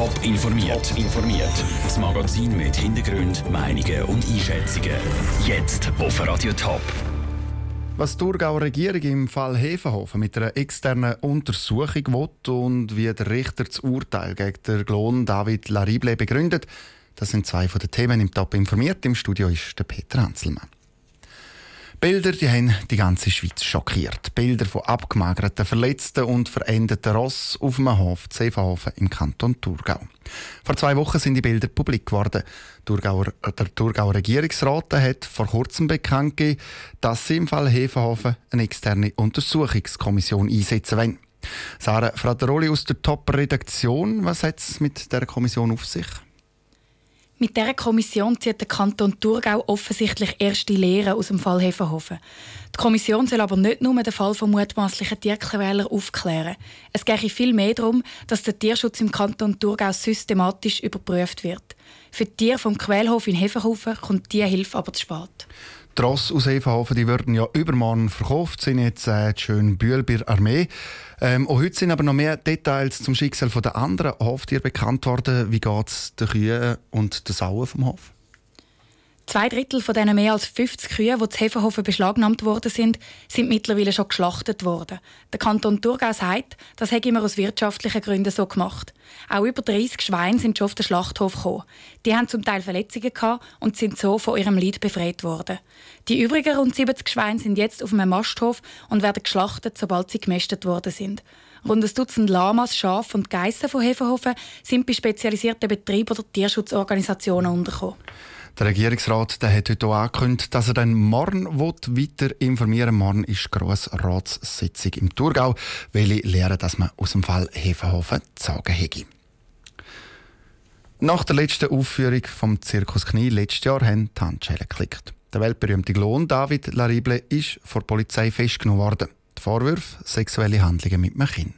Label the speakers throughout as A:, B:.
A: Top informiert. informiert. Das Magazin mit Hintergrund, Meinungen und Einschätzungen. Jetzt auf Radio Top.
B: Was die Thurgauer Regierung im Fall Hefenhofen mit einer externen Untersuchung will und wie der Richter das Urteil gegen den Glon David Larible begründet, das sind zwei von den Themen im Top informiert. Im Studio ist der Peter Hanselmann. Bilder, die haben die ganze Schweiz schockiert. Bilder von abgemagerten, verletzten und verendeten Ross auf dem Hof Zevenhofen im Kanton Thurgau. Vor zwei Wochen sind die Bilder publik geworden. Äh, der Thurgauer Regierungsrat hat vor kurzem bekannt gegeben, dass sie im Fall Hefenhofen eine externe Untersuchungskommission einsetzen wollen. Sarah Frateroli aus der Top-Redaktion, was hat es mit der Kommission auf sich?
C: Mit dieser Kommission zieht der Kanton Thurgau offensichtlich erste Lehren aus dem Fall Hefenhofen. Die Kommission soll aber nicht nur den Fall von mutmaßlichen Tierquäler aufklären. Es gehe viel mehr darum, dass der Tierschutz im Kanton Thurgau systematisch überprüft wird. Für die Tiere vom Quälhof in Hefenhofen kommt diese Hilfe aber zu spät.
B: Die Ross aus Evenhofen die würden ja übermorgen verkauft, sind jetzt äh, schön Bühl Armee. Ähm, auch heute sind aber noch mehr Details zum Schicksal der anderen Hoftiere bekannt worden. Wie geht es den Kühen und den Sauen vom Hof?
C: Zwei Drittel von diesen mehr als 50 Kühe, die zu Hefenhofen beschlagnahmt worden sind, sind mittlerweile schon geschlachtet worden. Der Kanton Thurgau sagt, das hätte immer aus wirtschaftlichen Gründen so gemacht. Auch über 30 Schweine sind schon auf den Schlachthof gekommen. Die haben zum Teil Verletzungen gehabt und sind so von ihrem Leid befreit worden. Die übrigen rund 70 Schweine sind jetzt auf einem Masthof und werden geschlachtet, sobald sie gemästet worden sind. Rund ein Dutzend Lamas, Schafe und Geissen von Hefenhofen sind bei spezialisierten Betrieben oder Tierschutzorganisationen untergekommen.
B: Der Regierungsrat der hat heute auch angekündigt, dass er dann morgen weiter informieren will. Morgen ist Grossratssitzung im Thurgau, weil ich lehre, dass man aus dem Fall Hefenhofen sagen hätte. Nach der letzten Aufführung vom Zirkus Knie letztes Jahr haben die Handschellen geklickt. Der weltberühmte Glon David Larible ist vor der Polizei festgenommen worden. Die Vorwürfe sexuelle Handlungen mit einem Kind.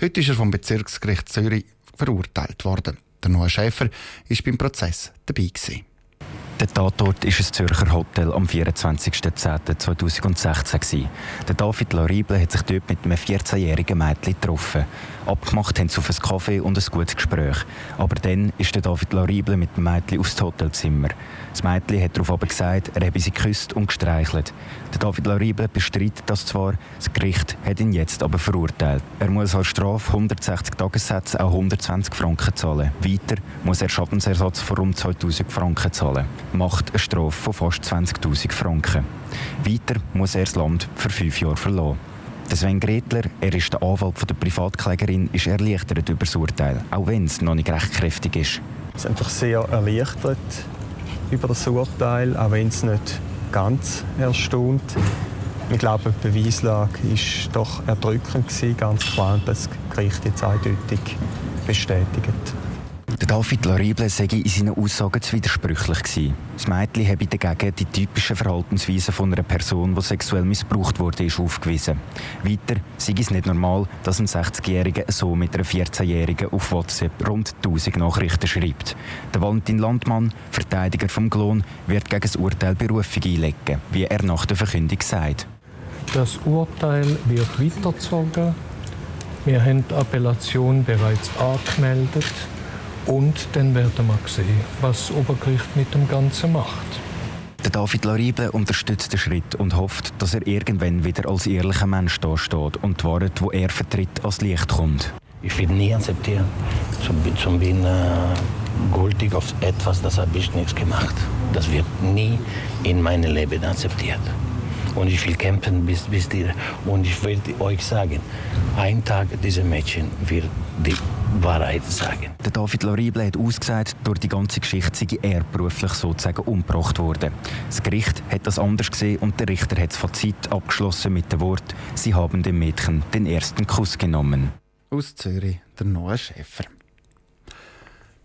B: Heute ist er vom Bezirksgericht Zürich verurteilt worden. Der neue Schäfer war beim Prozess dabei. Gewesen.
D: Der Tatort ist ein Zürcher Hotel am 24.10.2016. Der David Larible hat sich dort mit einem 14-jährigen Mädchen getroffen. Abgemacht haben sie auf einen Kaffee und ein gutes Gespräch. Aber dann ist der David Larible mit dem Mädchen aufs Hotelzimmer. Das Mädchen hat darauf aber gesagt, er habe sie geküsst und gestreichelt. Der David Larible bestreitet das zwar, das Gericht hat ihn jetzt aber verurteilt. Er muss als Strafe 160 Tagessätze auch 120 Franken zahlen. Weiter muss er Schadensersatz von rund 2000 Franken zahlen. Macht eine Strafe von fast 20.000 Franken. Weiter muss er das Land für fünf Jahre verlassen. Sven Gretler, er ist der Anwalt der Privatklägerin, ist erleichtert über das Urteil, auch wenn es noch nicht rechtkräftig ist.
E: Es ist einfach sehr erleichtert über das Urteil, auch wenn es nicht ganz erstaunt. Ich glaube, die Beweislage war doch erdrückend, ganz klar, und das Gericht jetzt eindeutig bestätigt.
D: Der David Larible sei in seinen Aussagen zu widersprüchlich gewesen. Das Mädchen habe dagegen die typischen Verhaltensweisen von einer Person, die sexuell missbraucht wurde, ist aufgewiesen. Weiter sei es nicht normal, dass ein 60-Jähriger so mit einer 14-Jährigen auf WhatsApp rund 1000 Nachrichten schreibt. Der Valentin Landmann, Verteidiger vom Glon, wird gegen das Urteil Berufung einlegen, wie er nach der Verkündung sagt.
F: Das Urteil wird weitergezogen. Wir haben die Appellation bereits angemeldet. Und dann werden wir sehen, was das Obergericht mit dem Ganzen macht.
D: Der David Laribe unterstützt den Schritt und hofft, dass er irgendwann wieder als ehrlicher Mensch dasteht und die Wahrheit, die er vertritt, als Licht kommt.
G: Ich will nie akzeptieren, zum, zum bin äh, gültig auf etwas, das habe ich nichts gemacht. Das wird nie in meinem Leben akzeptiert. Und ich will kämpfen bis, bis die. Und ich will euch sagen, ein Tag diese Mädchen wird die Wahrheit sagen.
D: Der David Larible hat ausgesagt, durch die ganze Geschichte sei er beruflich sozusagen umgebracht worden. Das Gericht hat das anders gesehen und der Richter hat das Fazit abgeschlossen mit dem Wort, sie haben dem Mädchen den ersten Kuss genommen.
B: Aus Zürich der neue Schäfer.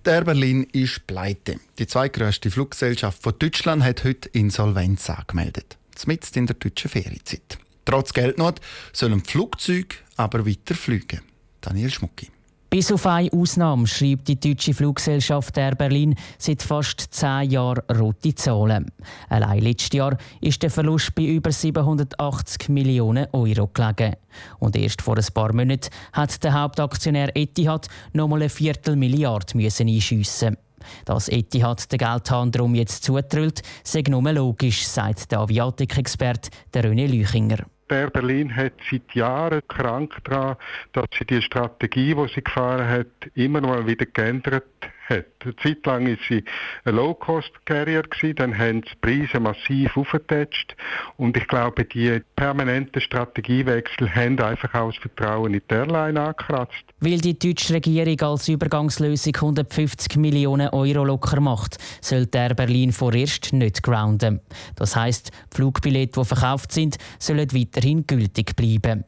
B: Der Berlin ist pleite. Die zweitgrößte Fluggesellschaft von Deutschland hat heute Insolvenz angemeldet mitten in der deutschen Ferienzeit. Trotz Geldnot sollen Flugzeuge aber weiter fliegen. Daniel Schmucki.
H: Bis auf eine Ausnahme schreibt die deutsche Fluggesellschaft Air Berlin seit fast zehn Jahren rote Zahlen. Allein letztes Jahr ist der Verlust bei über 780 Millionen Euro gelegen. Und erst vor ein paar Monaten hat der Hauptaktionär Etihad noch mal eine Viertelmilliarde einschiessen. Dass Etihad den Geldhahn darum jetzt zutrüllt, sei nur logisch, sagt der Aviatik-Experte René Lüchinger.
I: Der Berlin hat seit Jahren krank daran, dass sie die Strategie, die sie gefahren hat, immer mal wieder geändert hat. Eine Zeit lang war sie ein Low-Cost-Carrier, dann haben die Preise massiv aufgetatscht und ich glaube, die permanenten Strategiewechsel haben einfach auch das Vertrauen in die Airline angekratzt.
H: Weil die deutsche Regierung als Übergangslösung 150 Millionen Euro locker macht, soll der Berlin vorerst nicht grounden. Das die Flugbillette, die verkauft sind, sollen weiterhin gültig bleiben.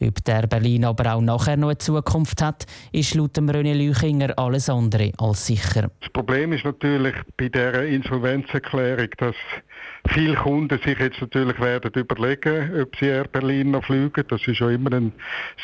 H: Ob der Berlin aber auch nachher noch eine Zukunft hat, ist laut dem René Lüchinger alles andere als sicher.
I: Das Problem ist natürlich bei dieser Insolvenzerklärung, dass viele Kunden sich jetzt natürlich werden überlegen, ob sie Air Berlin noch fliegen. Das ist ja immer ein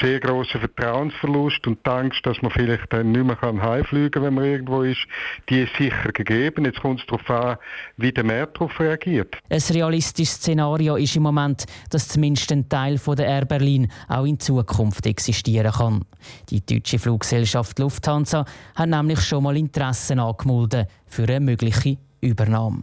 I: sehr großer Vertrauensverlust und die Angst, dass man vielleicht dann nicht mehr heimfliegen kann, wenn man irgendwo ist, die ist sicher gegeben. Jetzt kommt es darauf an, wie der Markt darauf reagiert.
H: Ein realistisches Szenario ist im Moment, dass zumindest ein Teil von der Air Berlin auch in Zukunft existieren kann. Die deutsche Fluggesellschaft Lufthansa hat nämlich schon mal Interessen angemeldet für eine mögliche Übernahme.